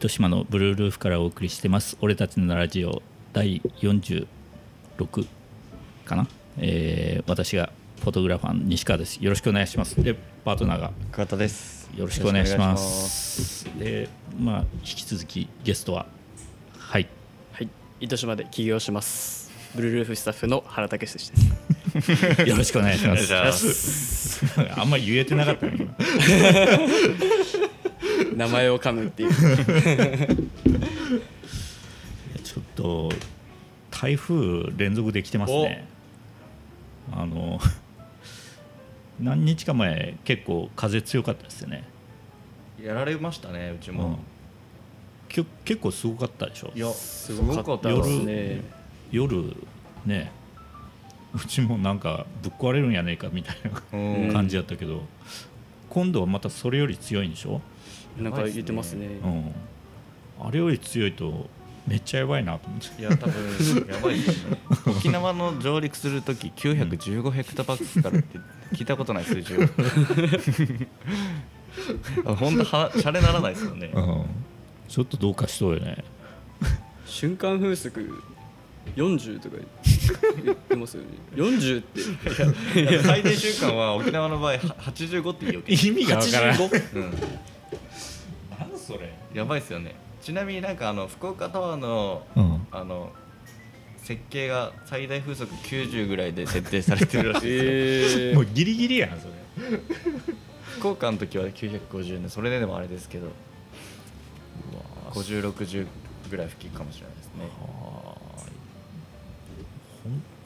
糸島のブルールーフからお送りしてます。俺たちのラジオ第46かな、えー私がフォトグラファーの西川です。よろしくお願いします。でパートナーが桑田です。よろしくお願いします。でまあ引き続きゲストははい。はい、糸島で起業します。ブルールーフスタッフの原武史です。よろしくお願いします。あんまり言えてなかったね。今 名前を噛むっていう。ちょっと台風連続で来てますね。あの 何日か前結構風強かったですよね、やられましたねうちうん。も、きょ結構すごかったでしょ。いやすごかったですね。夜ね。うちもなんかぶっ壊れるんやねえかみたいうん。な感じやったけど、今度はまたそれより強いんでしょ、なんか言ってますね。うん、あれより強いとめっちゃやばいなと思って。いや多分やばいですね。沖縄の上陸するとき915ヘクタパスカルって聞いたことない数字を本当はシャレならないですよね。うん。ちょっとどうかしそうよね。瞬間風速40とか言ってますよね。40って。最低週間は沖縄の場合は85って言うよ意味がわからん。85うん。何それ。やばいですよね。ちなみになんかあの福岡タワーのうん。あの設計が最大風速90ぐらいで設定されてるらしいですよ、えもうギリギリやんそれ。福岡の時は950ね。それででもあれですけど。5060ぐらい吹きかもしれないですね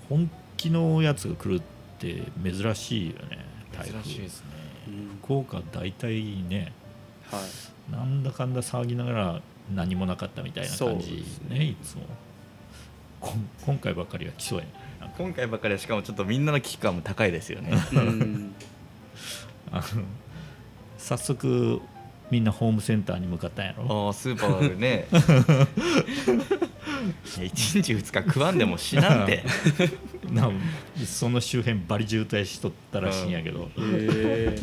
本気のやつが来るって珍しいよね台風珍しいですね。うん福岡大体ねはい。なんだかんだ騒ぎながら何もなかったみたいな感じですね。いつも。こん今回ばっかりは来そうやねなんか。今回ばっかりはしかもちょっとみんなの危機感も高いですよね。うん。あの早速みんなホームセンターに向かったんやろ？ああスーパーでね 1日2日食わんでも死なんで なその周辺バリ渋滞しとったらしいんやけど、え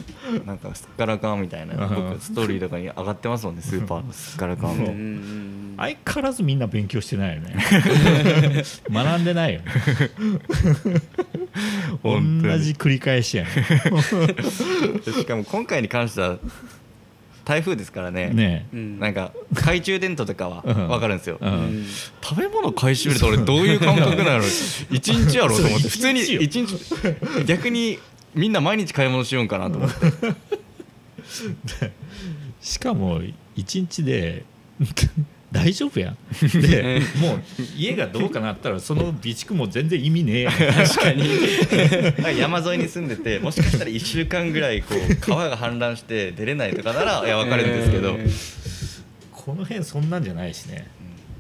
なんかすっからかんみたいなうん。僕ストーリーとかに上がってますもんねスーパーのすっからかん。もんうん相変わらずみんな勉強してないよね。学んでないよね。同じ繰り返しやね。しかも今回に関しては台風ですからね。ねうん。なんか懐中電灯とかはうん。分かるんですよ、え、う、うん。ん。食べ物買い占めると俺どういう感覚なの？一日やろうと思って普通に一日逆にみんな毎日買い物しようんかなと思って。しかも一日で大丈夫やん。でもう家がどうかなったらその備蓄も全然意味ねえやん。確かに。山沿いに住んでてもしかしたら1週間ぐらいこう川が氾濫して出れないとかならいや分かるんですけど、えー。この辺そんなんじゃないしね、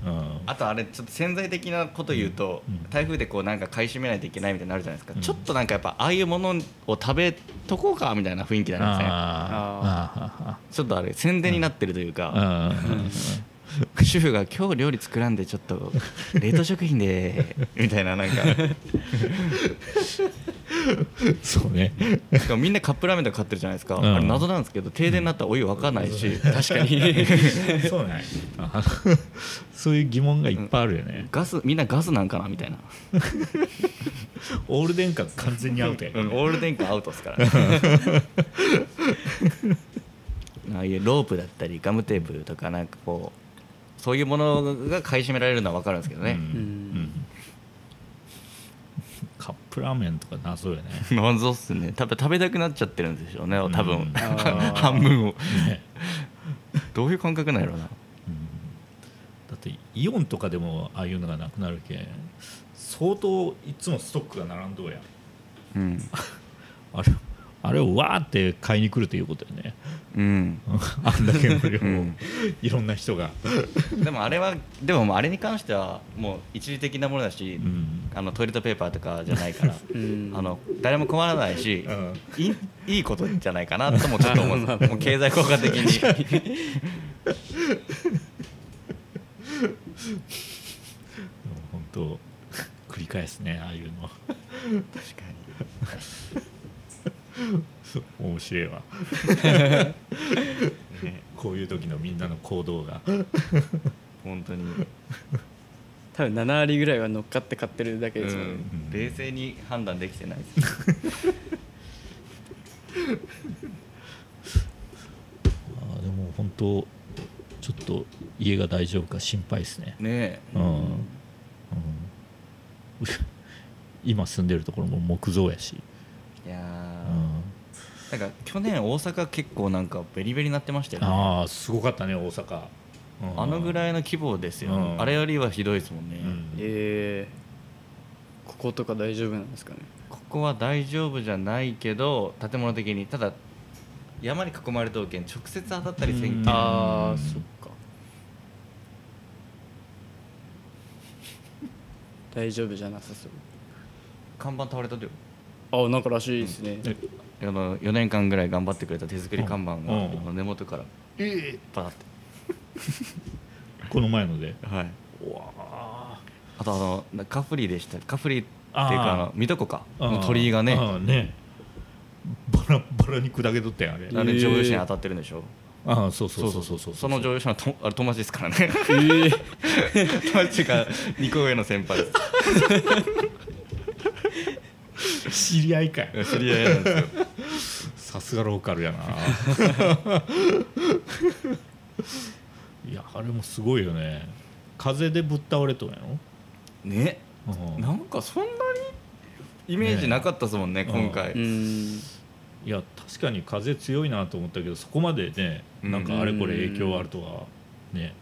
うん、あとあれちょっと潜在的なこと言うと、うん台風でこうなんか買い占めないといけないみたいになるじゃないですか、うん。ちょっとなんかやっぱああいうものを食べとこうかみたいな雰囲気になるんですね。あちょっとあれ宣伝になってるというか、あ 主婦が今日料理作らんでちょっと冷凍食品で みたいななんか。そうね。しかもみんなカップラーメンとか買ってるじゃないですか、うん。あれ謎なんですけど停電になったらお湯沸かないし、確かに。そうね。あそういう疑問がいっぱいあるよね、ガスみんなガスなんかなみたいな、オール電化完全にアウトやうんオール電化アウトですから、ね、ああいうロープだったりガムテープとかなんかこうそういうものが買い占められるのは分かるんですけどね、うん。うん。カップラーメンとか謎よね。謎っすね。多分食べたくなっちゃってるんでしょうね多分、うん。半分を。ね。どういう感覚なんやろうな。だってイオンとかでもああいうのがなくなるけん相当いつもストックが並んどうやん。うん。あれあれをわーって買いに来るということよねうん。あんだけの量を、うん。いろんな人が、でもあれはでもあれに関してはもう一時的なものだし、うん。あのトイレットペーパーとかじゃないから うん。あの誰も困らないし、うん。いいいいことじゃないかなともちょっと思う。もう経済効果的に。本当繰り返すねああいうの。確か面白いわ、ねこういう時のみんなの行動が。本当に、多分7割ぐらいは乗っかって買ってるだけですもんね、うん。冷静に判断できてないです。あーでも本当ちょっと家が大丈夫か心配ですね、ねえ。うん。うん。今住んでるところも木造やし、いやー。うんなんか去年大阪結構なんかベリベリになってましたよね。ああすごかったね大阪、うん。あのぐらいの規模ですよ、うん。あれよりはひどいですもんね、うん。えー、こことか大丈夫なんですかね？ここは大丈夫じゃないけど建物的に。ただ山に囲まれたけん直接当たったりせんけん。うん。ああそっか。大丈夫じゃなさそう。看板倒れたと？よあなんからしいですね、えあの4年間ぐらい頑張ってくれた手作り看板がうん。あの根元からえバーって。この前ので。はい。うわああとあのなカフリでした。カフリっていうかあの水戸湖か。うんの鳥居がね。うんね。バラバラに砕けとったよあれ。あれ乗用車に当たってるんでしょ？ああそうそうそうそうそう。その乗用車のとあれ友達ですからね。えー、友達が2個上の先輩で 知り合いか知り合いなんですよさすがローカルやな。いやあれもすごいよね。風でぶっ倒れとんやろ、ね。うん。なんかそんなにイメージなかったですもんねね。今回、うん。いや確かに風強いなと思ったけどそこまでねなんかあれこれ影響あるとはね。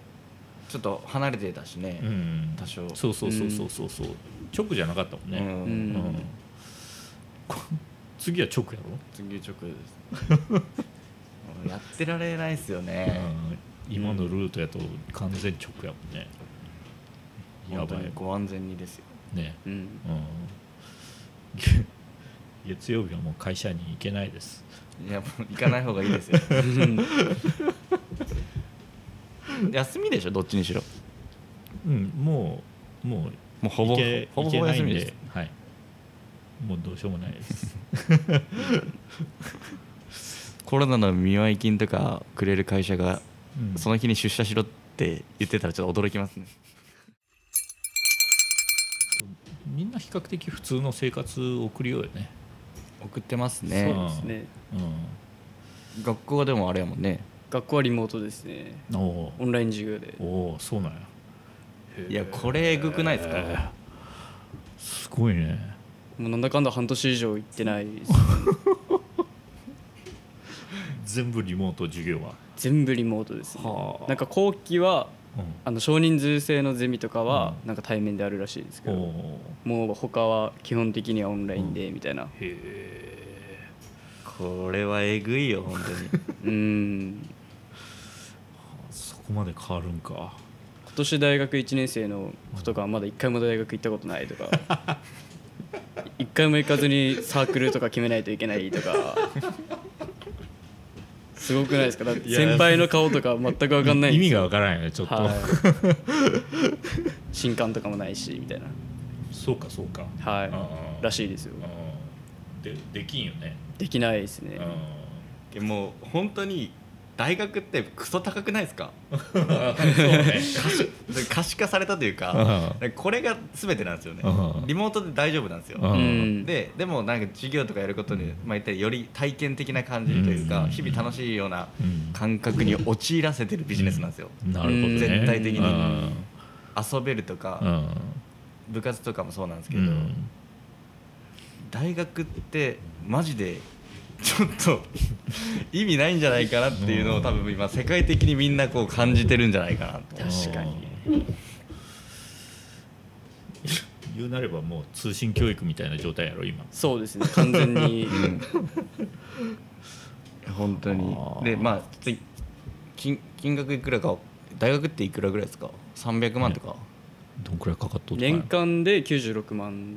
ちょっと離れてたしね、うん。多少。そうそうそうそうそうそう。直じゃなかったもんね、うん。うん。うんこ次は直やろ、次直ですやってられないですよね、うん。今のルートやと完全直やもんね、や本ばいご安全にですよ。ね。うん。うん。月曜日はもう会社に行けないです。いやもう行かない方がいいですよ。休みでしょ？どっちにしろ。うん。もうもうもうほぼほぼ休みですもうどうしようもないです。コロナの見舞い金とかくれる会社がうん。その日に出社しろって言ってたらちょっと驚きますね。みんな比較的普通の生活を送るようよね。送ってますそうねですね。う学校はでもあれやもんね。学校はリモートですね。オンライン授業で。おおーそうなんや。いやこれえぐくないですか、えー。すごいねもうなんだかんだ半年以上行ってない。です全部リモート授業は、全部リモートですね。はあ。なんか後期はうん。あの少人数制のゼミとかはなんか対面であるらしいですけど、おもう他は基本的にはオンラインでみたいな。ーへえ。これはえぐいよ本当に。うん。そこまで変わるんか。今年大学1年生の子とかはまだ1回も大学行ったことないとか 1回も行かずにサークルとか決めないといけないとか。すごくないですか？だって先輩の顔とか全く分かんない意味がわからんよねちょっと、はい。新刊とかもないしみたいな。そうかそうか。はい。らしいですよ。うん。でできんよね、できないですね。うでもう本当に大学ってクソ高くないですか？んそうね。可視化されたというかこれが全てなんですよね。うん。リモートで大丈夫なんですよ。うん。うんででもなんか授業とかやることで、まあ、言ったらより体験的な感じというか、うん。日々楽しいようなうん。感覚に陥らせてるビジネスなんですよ、なるほどね。絶対的に。うん。遊べるとか、うん。部活とかもそうなんですけど、うん。大学ってマジでちょっと意味ないんじゃないかなっていうのを多分今世界的にみんなこう感じてるんじゃないかなと。確かに。言うなればもう通信教育みたいな状態やろ今。そうですね。完全に。本当に。でまあつい金金額いくらか大学っていくらぐらいですか？300万とか、どんくらいかかっとった年間で96万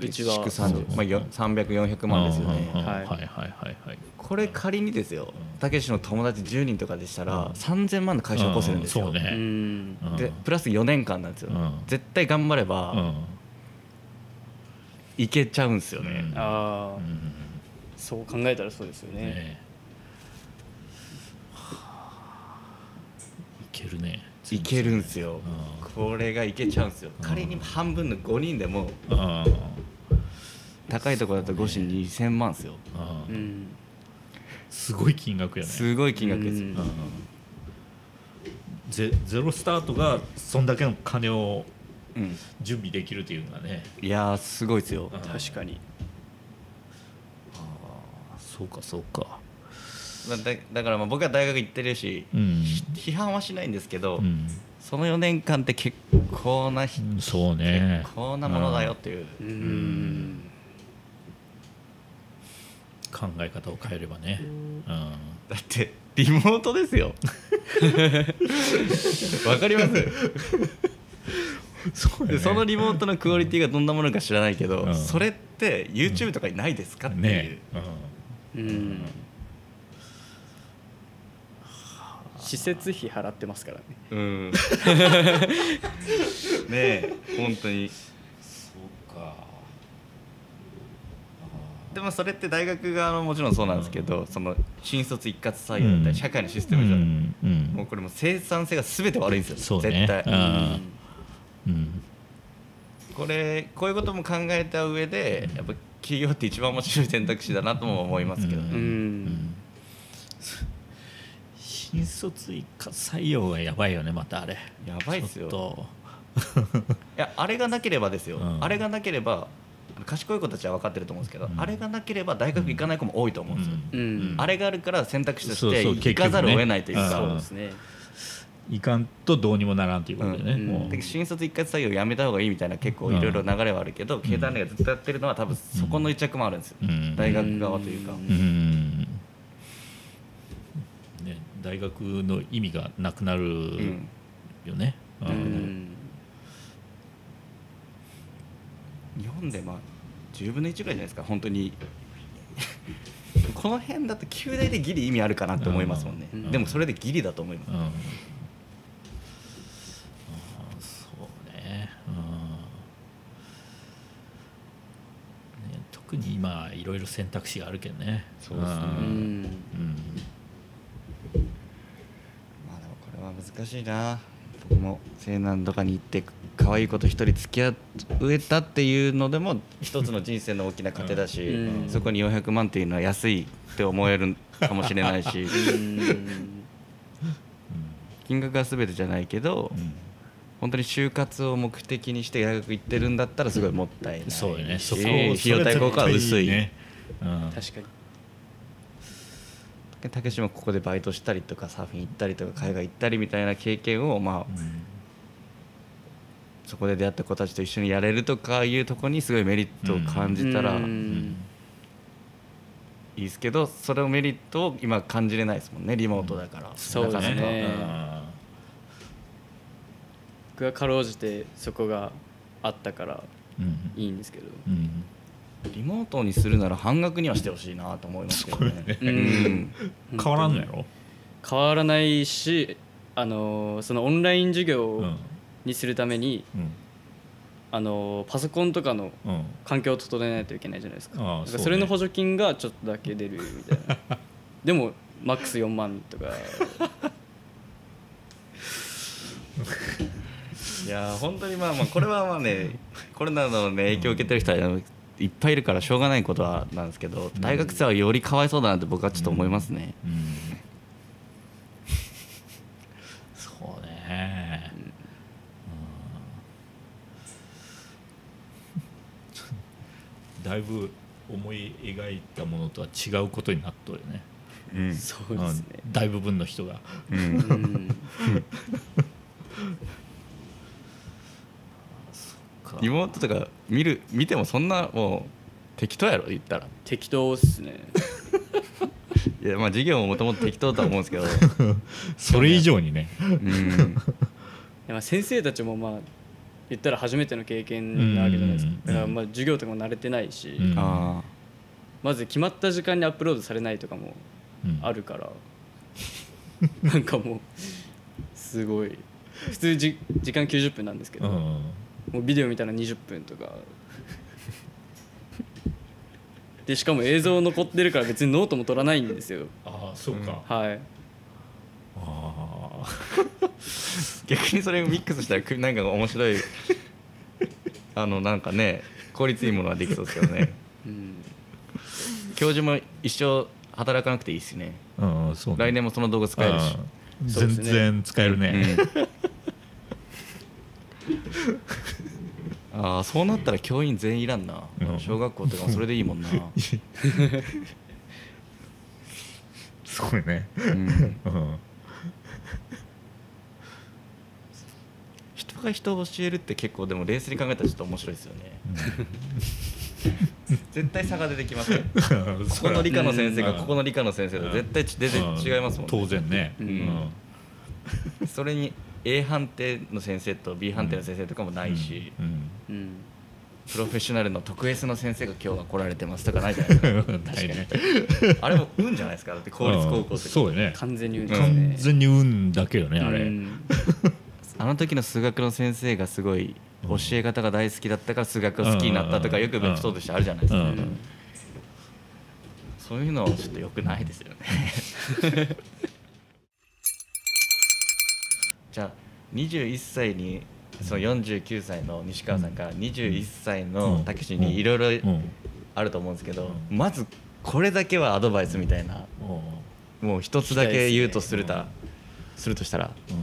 うちは築30まあ、よ300400万ですよね、うんうんうんはい。はいはいはいはい。これ仮にですよたけしの友達10人とかでしたら、3000万の会社起こせるんですよ、ううん。そうね。んうん。でプラス4年間なんですよ、うん。絶対頑張れば、うん。いけちゃうんですよね、うん。ああうん。そう考えたらそうですよね。ね。けるね。いけるんすよ。うこれがいけちゃうんすよ。うん。仮に半分の5人でもあ高いところだと5子2000万っすよ。あうん。すごい金額やね。すごい金額ですよ。うん。うん。ゼゼロスタートがそんだけの金をうん。準備できるっていうのがね。いやーすごいですよ。うん。確かに。そうかそうか。だだだからまあ僕は大学行ってるしうん、批判はしないんですけど、うんその4年間って結構な、結うんそうね。構なものだよっていう、うん。考え方を変えればね、うん。だってリモートですよ。わかります？そうでそのリモートのクオリティがどんなものか知らないけど、うん。それって YouTube とかにないですかっていう、ね、うん施設費払ってますからね。うん。ねえ本当に。そうか。でもそれって大学側のもちろんそうなんですけど、その新卒一括採用だったり社会のシステムじゃない、うん。うん。もうこれもう生産性が全て悪いんですよそうね。絶対。うん。うん。これこういうことも考えた上でやっぱ企業って一番面白い選択肢だなとも思いますけどね、ううん。ん新卒一括採用がやばいよねまたあれ。やばいっすよ。ちょ いやあれがなければですよ、うん。あれがなければ賢い子たちは分かってると思うんですけど、うん。あれがなければ大学行かない子も多いと思うんですよ、うん。あれがあるから選択肢として行かざるを得ないというか。そうですね。いかんとどうにもならんということでね、うん。もう。で新卒一括採用やめた方がいいみたいな結構いろいろ流れはあるけど、経団連がずっとやってるのは多分そこの一着もあるんですよ、うん。大学側というか、うん。うん。ね、大学の意味がなくなるうんよね、うん。うん。日本でまあ10分の1ぐらいじゃないですか本当に。この辺だと9大でギリ意味あるかなって思いますもんね、うん。でもそれでギリだと思います、うん。あーそうね,、うん。ね特に今いろいろ選択肢があるけどね。そうですね。ううんんまあでもこれは難しいな。僕も西南とかに行って可愛い子と一人付き合えたっていうのでも一つの人生の大きな糧だし、うん。そこに400万っていうのは安いって思えるかもしれないし。うん。金額は全てじゃないけど、うん本当に就活を目的にして大学行ってるんだったらすごいもったいないしそうよね。そこ費用対効果は薄いね、うん。確かにたけしもここでバイトしたりとかサーフィン行ったりとか海外行ったりみたいな経験をまあうん。そこで出会った子たちと一緒にやれるとかいうところにすごいメリットを感じたらういん。いですけどそれをメリットを今感じれないですもんねリモートだから、そうですね。僕はかろうじてそこがあったからうんいいんですけど。うんリモートにするなら半額にはしてほしいなと思いますけどね。ね。うん。変わらんのやろ、変わらないしあのそのオンライン授う業ん。にするために、うん。あのパソコンとかのうん。環境を整えないといけないじゃないですか。ああそうね。それの補助金がちょっとだけ出るみたいな。でもマックス4万とか。いやー本当にまあまあこれはまあねコロナの、ね、影響を受けてる人はいっぱいいるからしょうがないことはなんですけど大学生はよりかわいそうだなって僕はちょっと思いますね、うん。そうね、うん。だいぶ思い描いたものとは違うことになっとるよね、うん。そうですね。うん。大部分の人が。うん うんか。リモートとか見る見てもそんなもう適当やろ言ったら。適当っすね。いやまあ授業ももともと適当だと思うんですけど。それ以上にね。うん。でまあ先生たちもまあ言ったら初めての経験なわけじゃないですか。うんだからまあ授業とかも慣れてないし、うん。あまず決まった時間にアップロードされないとかもうん。あるから、なんかもうすごい。普通じ時間90分なんですけど、うんもうビデオ見たら20分とか。でしかも映像残ってるから別にノートも取らないんですよ。ああそうか、はい。ああ 逆にそれをミックスしたらくなんか面白い。あのなんかね効率いいものができそうですけどね。うん教授も一生働かなくていいですね。うんそうね。来年もその道具使えるし。全然使えるね、うん ああそうなったら教員全員いらんな、うん。小学校とかもそれでいいもんな、すごいね、うん、うん人が人を教えるって結構でも冷静に考えたらちょっと面白いですよね。絶対差が出てきますよ。う んここの理科の先生がうんここの理科の先生と絶対ち全然違いますもんね。当然ね、うん。それに A 判定の先生と B 判定の先生とかもないし、うんうん。プロフェッショナルの特 S の先生が今日は来られてますとかないじゃないですか。ね。あれも運じゃないですか。だって公立高校うん。とそうよね。完全に運ね。完全に運だけよねあれ、うん。あの時の数学の先生がすごい教え方が大好きだったから数学が好きになったとかうん。よくエピソードとしてあるじゃないですか、うん。そういうのはちょっと良くないですよねじゃあ21歳にその49歳の西川さんから21歳のたけしにいろいろうん。あると思うんですけど、うん。まずこれだけはアドバイスみたいなもう一つだけ言うとするた、うんするとしたら。うん。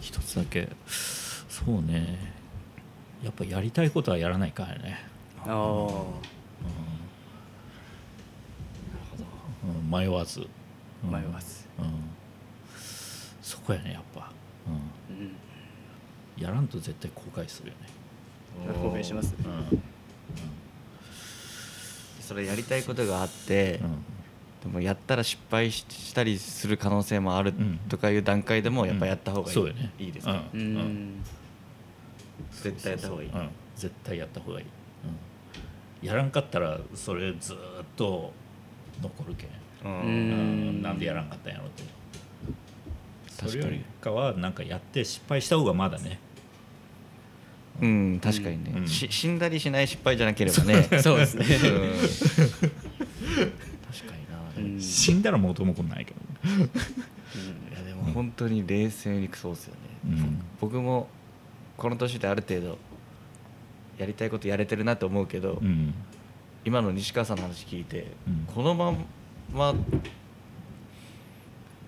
一つだけ。そうね。やっぱやりたいことはやらないからね、ああうん、迷わず、うん。迷わず、うん、そこやねやっぱ、うんうん、やらんと絶対後悔するよね、後悔します。うん。それやりたいことがあって、うん。でもやったら失敗ししたりする可能性もあるうんとかいう段階でもやっぱやった方がいい,、そうよね。いいですか、ううん。ん。絶対やった方がいい、うん、絶対やった方がいい、うん、やらんかったらそれずーっと残るけん、うん。うん。うん。なんでやらんかったんやろってそれよりかはなんかやって失敗した方がまだね。うん確かにね、うん。し死んだりしない失敗じゃなければね。そうですね。うん。確かにな、うん。死んだら元も子もないけどね、いやでも本当に冷静にそうですよね、うん。僕もこの年である程度やりたいことやれてるなと思うけど、うん。今の西川さんの話聞いて、うん。このまま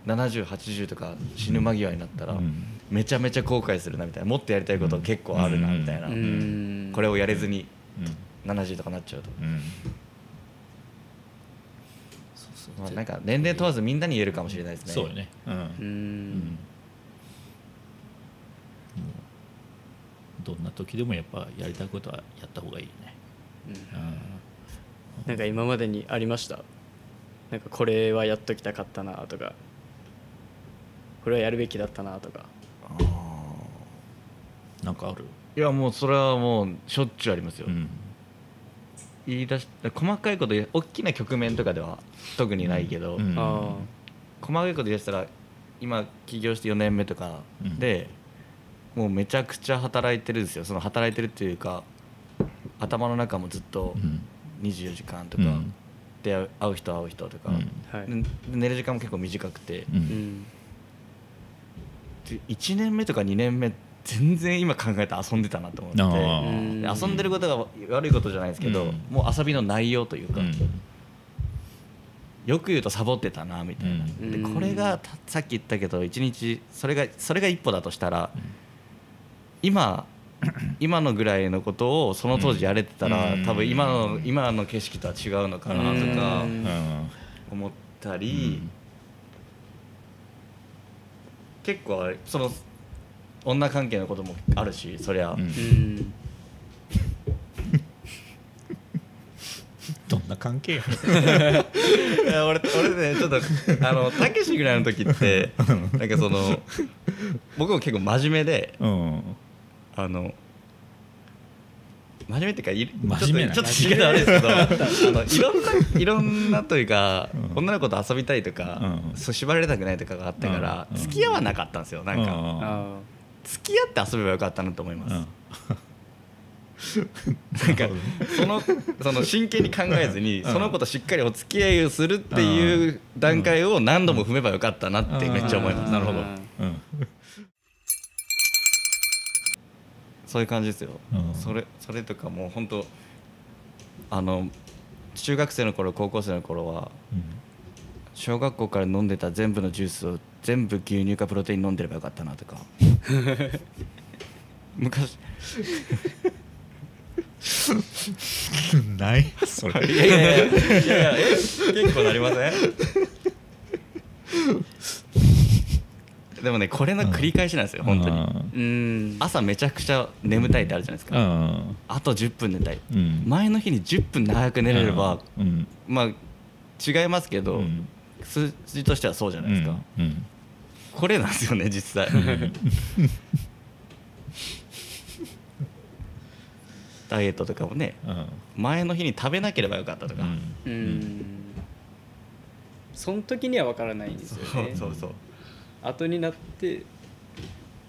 7080とか死ぬ間際になったら、うん。めちゃめちゃ後悔するなみたいなもっとやりたいこと結構あるなみたいな、うん。これをやれずにうん。70とかなっちゃうと、うん。そうそう。まあ、なんか年齢問わずみんなに言えるかもしれないですね。そうよね。うん、ううん。んどんな時でもやっぱやりたいことはやった方がいいね、うん。なんか今までにありました。なんかこれはやっときたかったなとかこれはやるべきだったなとか。なんかある？いやもうそれはもうしょっちゅうありますよ、うん。言い出し細かいこと大きな局面とかでは特にないけど、うん。あ細かいこと言い出したら今起業して4年目とかで、もうめちゃくちゃ働いてるんですよ。その働いてるっていうか頭の中もずっとうん。24時間とか、うん。で会う人会う人とか、うん。あはい。で寝る時間も結構短くて、1年目とか2年目全然今考えたら遊んでたなと思って。遊んでることが悪いことじゃないですけど、うん。もう遊びの内容というか、うん。よく言うとサボってたなみたいな、うん。でこれがたさっき言ったけど一日それがそれが一歩だとしたら、今 今のぐらいのことをその当時やれてたら、うん。多分今の今の景色とは違うのかなとかうん。うん。思ったり、結構あれその女関係のこともあるしそりゃ、うん。うん。どんな関係や？いや俺俺ねちょっとあのたけしぐらいの時ってなんかその僕も結構真面目でうん。あの真面目っていうかい真面目なちょっと言い方悪いですけど あのいろんないろんなというか、うん。女の子と遊びたいとか、うん。そう縛られたくないとかがあったから、うん。付き合わなかったんですよなんか、うん。あ付き合って遊べばよかったなと思います、うん。なんかそのその真剣に考えずに、うん。その子としっかりお付き合いをするっていう段階を何度も踏めばよかったなってめっちゃ思います、なるほどうんそういう感じですよ、うん。それそれとかもう本当あの中学生の頃高校生の頃はうん。小学校から飲んでた全部のジュースを全部牛乳かプロテイン飲んでればよかったなとか。昔。ない？それ。いやいやいやいやいやえ結構なりません？でもねこれの繰り返しなんですよ、本当に。うん。朝めちゃくちゃ眠たいってあるじゃないですうか、ん。あと10分寝たい、うん。前の日に10分長く寝れれば、うん。まあ違いますけど、うん。数字としてはそうじゃないですか、うん。これなんですよね実際。ダイエットとかもね。うん。前の日に食べなければよかったとか、うん。うん。その時には分からないんですよそうねそうそう後になって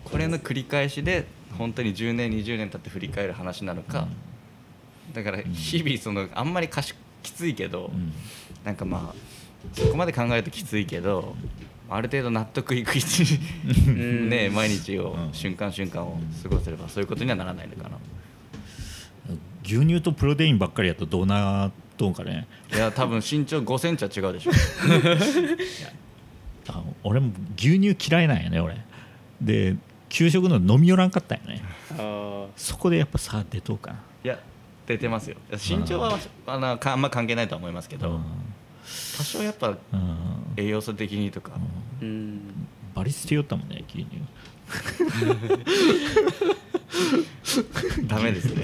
これの繰り返しで本当に10年20年経って振り返る話なのか、だから日々そのあんまりかしきついけど、うん。なんかまあそこまで考えるときついけどある程度納得いく一ね毎日を、うん。瞬間瞬間を過ごせればそういうことにはならないのかな。牛乳とプロテインばっかりやとどうなっとんかね。いや多分身長5センチは違うでしょ あ俺も牛乳嫌いなんやね俺。で給食の飲み寄らんかったんよね。あそこでやっぱ差出とうかいや出てますよ。身長はあのかあんま関係ないとは思いますけなど、多少やっぱうん。栄養素的にとか、ーうん。バリ捨てよったもんね牛乳。ダメですね。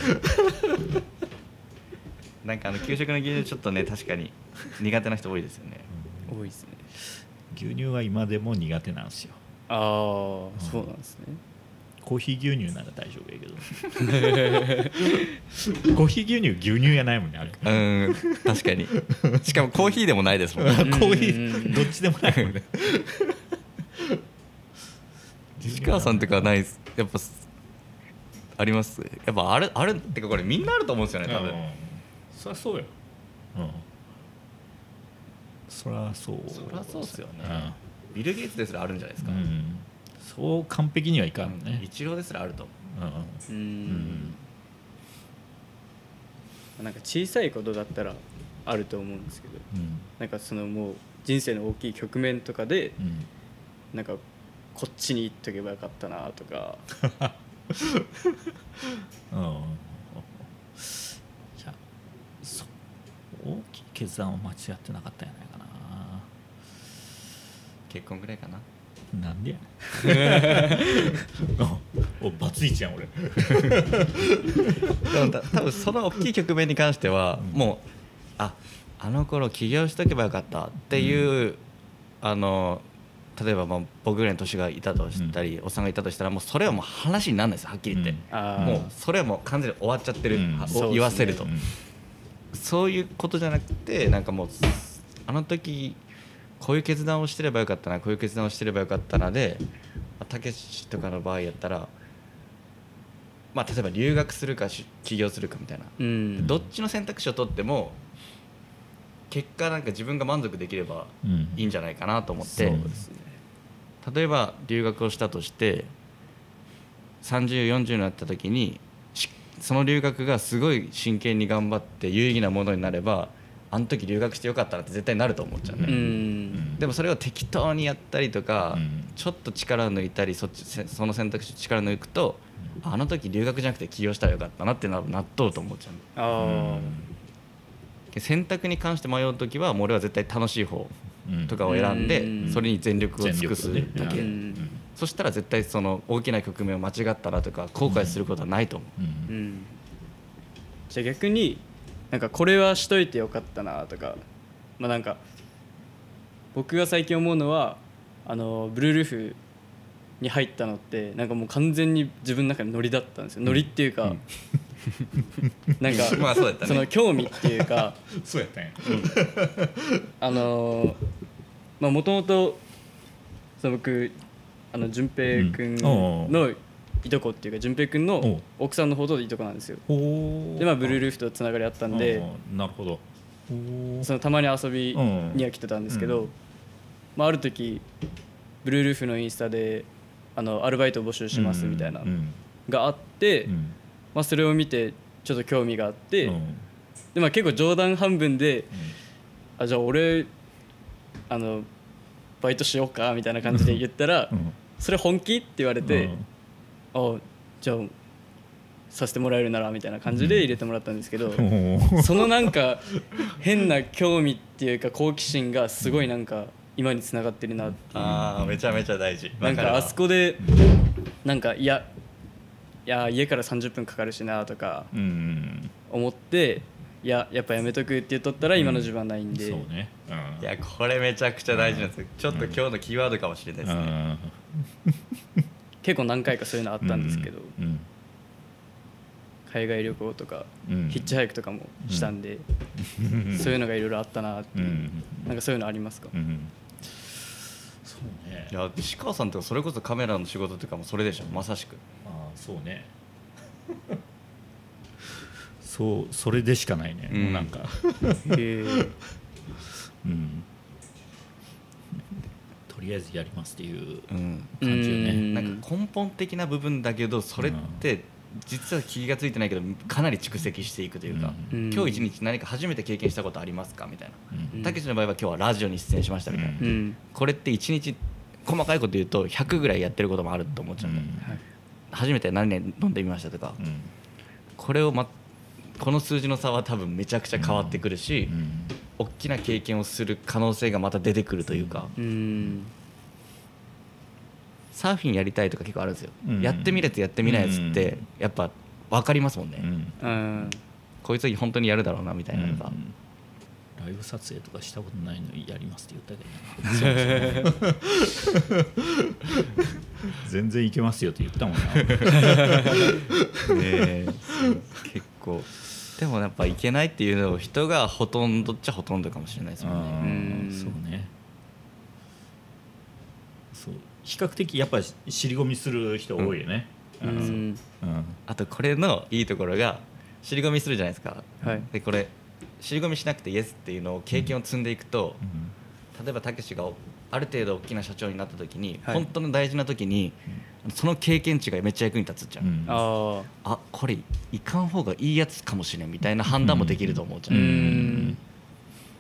なんかあの給食の牛乳ちょっとね確かに苦手な人多いですよね。多いですね牛乳は今でも苦手なんですよ。ああそうなんですね。コーヒー牛乳なら大丈夫やけど。コーヒー牛乳牛乳やないもんねあれ。うん確かに。しかもコーヒーでもないですもんコねーヒー。どっちでもないもんね。西川さんとかはないです？やっぱあります？やっぱあるあるってかこれみんなあると思うんですよね多分、うん。そりゃそうよ。うんそりゃそう。そりゃそうっすよね。うん。ビル・ゲイツですらあるんじゃないですか、うん。そう完璧にはいかんね。イチローですらあるとう。んうん。なんか小さいことだったらあると思うんですけどうん。なんかそのもう人生の大きい局面とかでうん。なんかこっちに行っとけばよかったなとか。うん。じゃあそ大きい決断を間違ってなかったんやないか結婚ぐらいかな。ななんでやねん。おおバツイチやん俺。でもた多分その大きい局面に関しては、うん。もうああの頃起業しとけばよかったっていう、あの例えばまあ僕ぐらいの年がいたとしたり、おっさんがいたとしたらもうそれはもう話にならないですはっきり言って、もうそれはもう完全に終わっちゃってる、うん。はそうですね。言わせると、うん。そういうことじゃなくてなんかもうあの時こういう決断をしてればよかったなこういう決断をしてればよかったなでたけしとかの場合やったらまあ例えば留学するかし起業するかみたいな、うん。どっちの選択肢を取っても結果なんか自分が満足できればうん。いいんじゃないかなと思って、そうです例えば留学をしたとして3040になった時にしその留学がすごい真剣に頑張って有意義なものになればあの時留学してよかったなって絶対なると思っちゃうね、ううん。んでもそれを適当にやったりとか、うん。ちょっと力を抜いたりそっちせその選択肢力抜くとあの時留学じゃなくて起業したらよかったなってな納豆と思っちゃうあで選択に関して迷う時はもう俺は絶対楽しい方うん。とかを選んで、うん。それに全力を尽くすだけ、全力であうん。そしたら絶対その大きな局面を間違ったなとか後悔することはないと思う、うん。うん。じゃあ逆になんかこれはしといてよかったなとかまあなんか僕が最近思うのはあのブルールーフに入ったのってなんかもう完全に自分の中でノリだったんですよ。ノリっていうか、なんか まあそうだったね。その興味っていうか そうやったんや。あのーまあもともと僕あの順平君のいとこっていうか順平君おのう。奥さんの方といとこなんですよ。ほでまあブルールーフとつながりあったんでなるほど。そのたまに遊びには来てたんですけど、うん。まあ、ある時ブルールーフのインスタであのアルバイト募集しますみたいなうんがあって、うん。まあ、それを見てちょっと興味があって、うん。でまあ、結構冗談半分で「あじゃあ俺あのバイトしようか」みたいな感じで言ったら「うん。それ本気?」って言われてうん「あじゃあさせてもらえるなら」みたいな感じで入れてもらったんですけど、おそのなんか変な興味っていうか好奇心がすごいなんか今につながってるなっていう。ああめちゃめちゃ大事。なんかあそここでなんかいやいや家から30分かかるしなとかうん思っていややっぱやめとくって言っとったら今の自分はないんで、そうね。うん。いやこれめちゃくちゃ大事なんですよ。ちょっと今日のキーワードかもしれないですね結構何回かそういうのあったんですけど、うん海外旅行とか、うん。ヒッチハイクとかもしたんで、そういうのがいろいろあったなっていう、うん。なんかそういうのありますか、うんそうね。いや石川さんとかそれこそカメラの仕事とかもそれでしょ？まさしく。ああそうね。そうそれでしかないね、うん。もうなんか。へえうん。とりあえずやりますっていううん。感じよね。うん。なんか根本的な部分だけどそれって実は気が付いてないけどかなり蓄積していくというか、うん。今日一日何か初めて経験したことありますかみたいな。うん。たけしの場合は今日はラジオに出演しましたみたいな、うん。うん。これって一日細かいこと言うと100ぐらいやってることもあると思っちゃうんだ。よ、はい。初めて何年飲んでみましたとか、うん。これを、ま、この数字の差は多分めちゃくちゃ変わってくるし、うん大きな経験をする可能性がまた出てくるというか、うん。サーフィンやりたいとか結構あるんですよ、うん。やってみるやつやってみないやつってうん。やっぱ分かりますもんね、うん。うんこいつ本当にやるだろうなみたいなのが、うん。ライブ撮影とかしたことないのにやりますって言ったけどな。全然いけますよって言ったもんな。ねえ。結構でもやっぱいけないっていうのを人がほとんどっちゃほとんどかもしれないですもんね。うん。うん。そうね。そう。比較的やっぱり尻込みする人多いよね。ううん。んうん。あとこれのいいところが尻込みするじゃないですか。はい。でこれ尻込みしなくてイエスっていうのを経験を積んでいくと、例えばたけしがある程度大きな社長になった時に、はい。本当の大事な時に、その経験値がめっちゃ役に立つじゃん、うん。あああこれいかん方がいいやつかもしれんみたいな判断もできると思うじゃん、うん。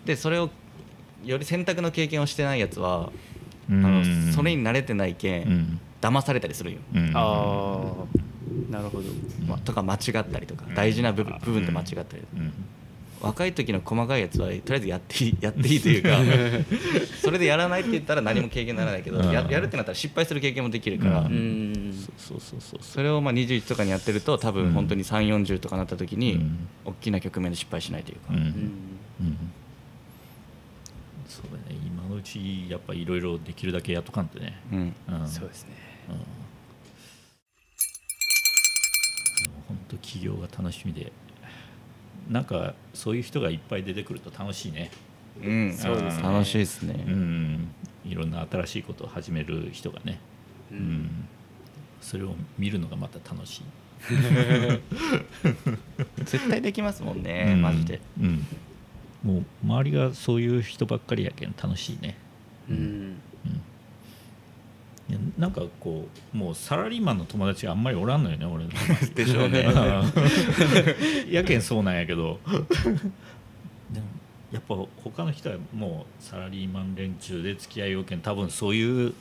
でそれをより選択の経験をしてないやつは、うん。あのそれに慣れてないけん、うん。騙されたりするんよ、うん。ああなるほど。まあとか間違ったりとか、大事な部分部分で間違ったり、うん若い時の細かいやつはとりあえずやっていい やっていいというか それでやらないって言ったら何も経験にならないけど、うん。ややるってなったら失敗する経験もできるから、そうそうそうそう。それをまあ21とかにやってると多うん。分本当に3 4 0とかなった時に、うん。大きな局面で失敗しないというか、うん。うん。うん。そうだね。今のうちやっぱいろいろできるだけやっとかんとね、うん。うん、そうですね。うん。本当企業が楽しみでなんかそういう人がいっぱい出てくると楽しいね。うん。そうですね。楽しいですね、うん。いろんな新しいことを始める人がね、ううんん、それを見るのがまた楽しい、絶対できますもんね、うん。マジで。うん、もう周りがそういう人ばっかりやけん楽しいね。うんなんかこうもうサラリーマンの友達があんまりおらんのよね俺の でしょうね。やけんそうなんやけど。でもやっぱ他の人はもうサラリーマン連中で付き合いをけん多分そういう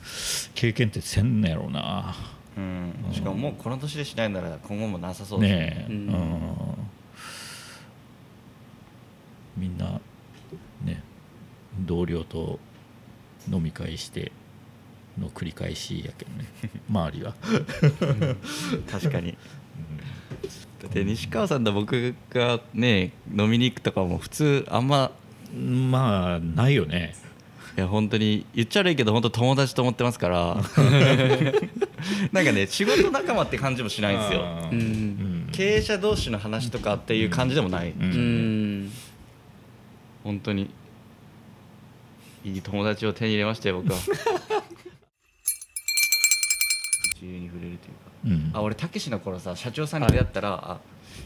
経験ってせんのやろうな。うん、しかももうこの年でしないなら今後もなさそうですねえ、うん。うん。みんなね同僚と飲み会しての繰り返しやけんね。周りは、確かに。だって西川さんと僕がね飲みに行くとかも普通あんままあないよね。いや本当に言っちゃ悪いけど本当友達と思ってますから。なんかね仕事仲間って感じもしないんですよ。うん。うん。経営者同士の話とかっていう感じでもない、うん。うん。本当にいい友達を手に入れましたよ僕は あ俺たけしの頃さ社長さんに出会ったら、あ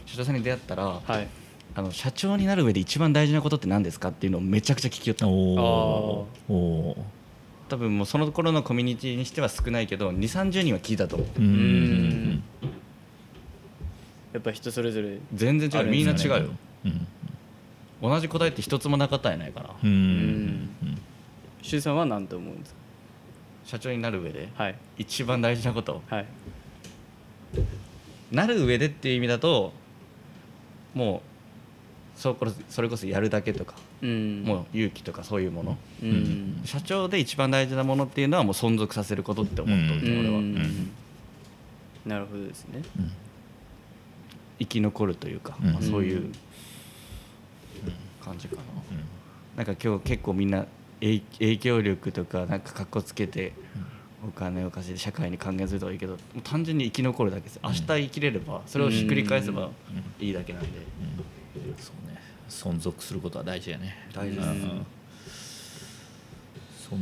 社長さんに出会ったら、はい。あの社長になる上で一番大事なことって何ですかっていうのをめちゃくちゃ聞きよった。おお多分もうその頃のコミュニティにしては少ないけど2 3 0人は聞いたと思う。ううん。んやっぱ人それぞれ。全然違う。みんな違うよ。うん。同じ答えって一つもなかったんやないかな。うん。うん。周さんは何と思うんです社長になる上でかはい。一番大事なことはいなる上でっていう意味だともうそそれこそやるだけとか、うん。もう勇気とかそういうもの、うん。社長で一番大事なものっていうのはもう存続させることって思っとる、うん。俺は、うん。なるほどですね。うん。生き残るというか、うん。まあ、そういう感じかな、なんか今日結構みんな影影響力とかなんかかっこつけてお金を稼いで社会に還元するとかいいけど単純に生き残るだけです明日生きれればそれをひっくり返せばいいだけなんで、そうね。存続することは大事やね。大事です。うん。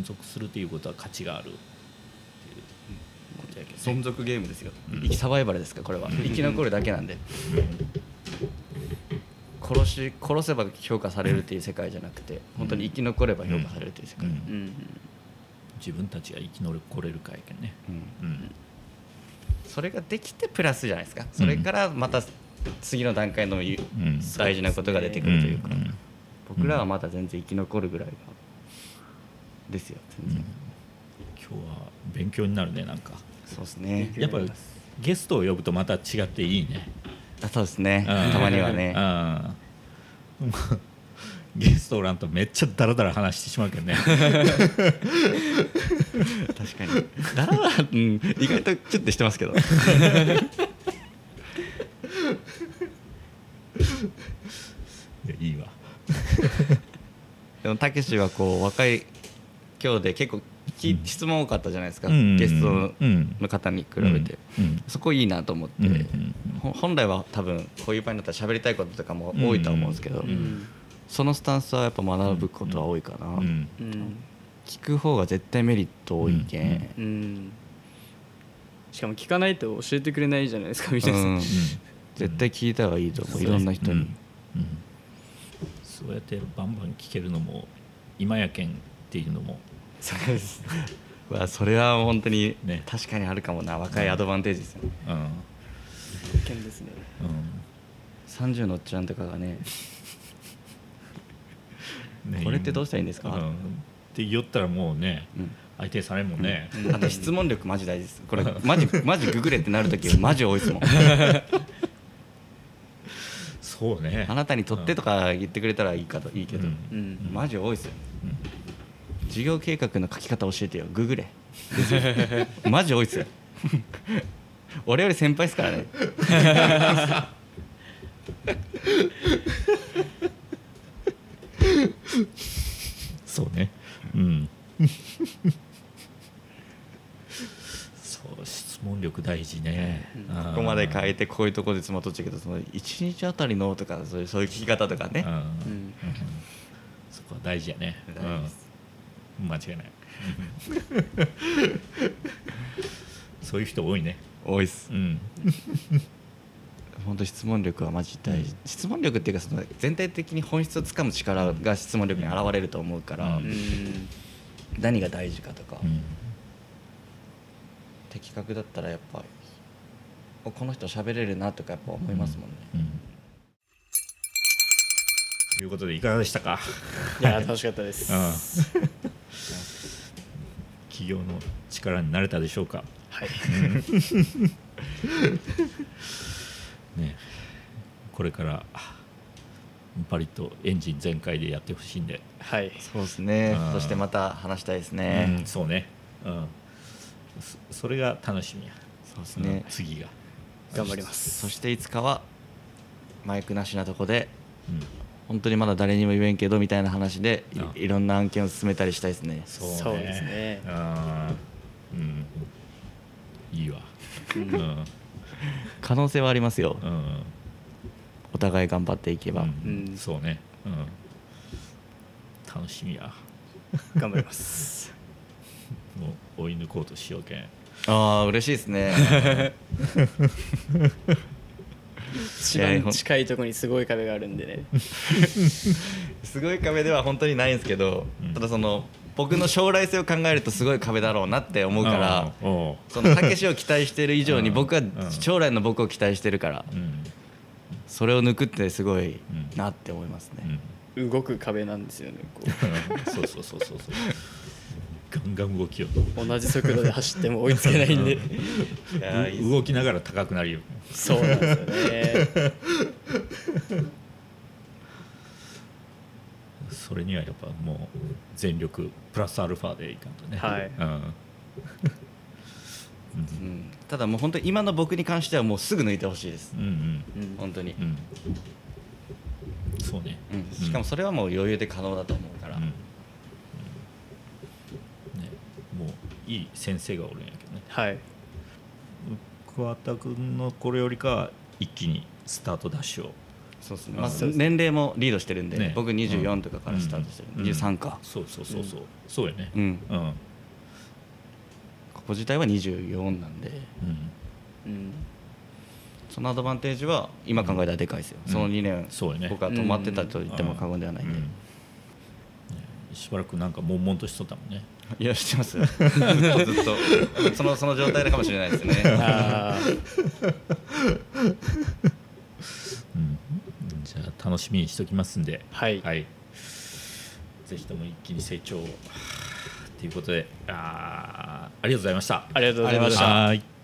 存続するということは価値がある。存続ゲームですよ、生きサバイバルですかこれは。生き残るだけなんで。殺し殺せば評価されるっていう世界じゃなくて本当に生き残れば評価されるっていう世界、うん。うん自分たちが生き残れるかやけんね。うん。うん。それができてプラスじゃないですか。それからまた次の段階の大事なことが出てくるというか、僕らはまだ全然生き残るぐらいがですよ全然、今日は勉強になるねなんか。そうですねやっぱゲストを呼ぶとまた違っていいねあそうですね。うんたまにはねうんゲストおらんとめっちゃダラダラ話してしまうけどね。確かに。だらだら、うん、意外とちょっとしてますけど。いやいいわ。でもたけしはこう若い今日で結構き質問多かったじゃないですか、うんゲストうんの方に比べて、うん。そこいいなと思って、うん本来は多分こういう場になったら喋りたいこととかも多いとは思うんですけど、そのスタンスはやっぱ学ぶことは多いかな、うん。うん。聞く方が絶対メリット多いけん、うん。しかも聞かないと教えてくれないじゃないですか皆さうん。ん。絶対聞いた方がいいと思う、いろんな人に、うん。うん。そうやってバンバン聞けるのも今やけんっていうのも。そうです。まあそれは本当にね。確かにあるかもな。若いアドバンテージですよね、うん。ですね。30のおっちゃんとかがねね。これってどうしたらいいんですか？うん。って言ったらもうねうん。相手されんもん。ねあと質問力マジ大事です。これマジ マジググれってなるときマジ多いですもん。そうね。あなたにとってとか言ってくれたらいいかといいけど、うん。うん。マジ多いですよ。うん。授業計画の書き方教えてよ。ググれ。マジ多いっすよ。俺より先輩っすからね そうね。うん。そう質問力大事ね。うん。ここまで書えいてこういうところでつまとっちゃうけどその1日あたりのとかそういうそういう聞き方とかね。うん。うん。そこは大事やね。大事です。うん。間違いない。そういう人多いね。多いっす。うん本当質問力はマジ大事、質問力っていうかその全体的に本質をつかむ力が質問力に現れると思うから、うん。うん何が大事かとか、うん。的確だったらやっぱおこの人喋れるなとかやっぱ思いますもんね、うん。ということでいかがでしたか？いや 楽しかったです。うん。企業の力になれたでしょうか？はいねこれからパリッとエンジン全開でやってほしいんで、はい。そうですね。うん。そしてまた話したいですうねん、そうね、うん、そそれが楽しみや。そうですね。うん次が、頑張ります。そしていつかはマイクなしなとこでうん、本当にまだ誰にも言えんけどみたいな話であいいろんな案件を進めたりしたいですね。そうね。そうですね。あーうん。いいわ。ううんん 可能性はありますよ。うん。お互い頑張っていけば、うん。うん。そうね、うん、楽しみや。頑張ります。もう追い抜こうとしようけん。ああ嬉しいですね。一番近いところにすごい壁があるんでね。すごい壁では本当にないんですけど、うん。ただその僕の将来性を考えるとすごい壁だろうなって思うからそのたけしを期待してる以上にうん僕はうん。将来の僕を期待してるからうんそれを抜くってすごいんなって思いますね、うん。動く壁なんですよねこ そうそうそうそうそう。ガンガン動きよ。う同じ速度で走っても追いつけないんで。動きながら高くなるよ。そうなんですよねそれにはやっぱもう全力プラスアルファでいかんとね。はい。うん。うん。ただもう本当に今の僕に関してはもうすぐ抜いてほしいです。うんうん。うん。本当に、うん。そうね。うん。しかもそれはもう余裕で可能だと思うから、もういい先生がおるんやけどね。はい。桑田君のこれよりかは一気にスタートダッシュをうんそうですね。まず年齢もリードしてるんで、ね。僕24とかからスタートしてる、うん。23か。そうそうそうそう。そうやね。うん、うん。ここ自体は24なんでうん。うん。そのアドバンテージは今考えたらでかいですよ、うん。その2年、ね。僕は止まってたと言っても過言ではないんで、しばらくなんか悶々としとったもんね。いや知ってますずっとずっと。そのその状態かもしれないですね楽しみにしときますんで。はい。はい、ぜひとも一気に成長を。ということで。あーありがとうございました。ありがとうございました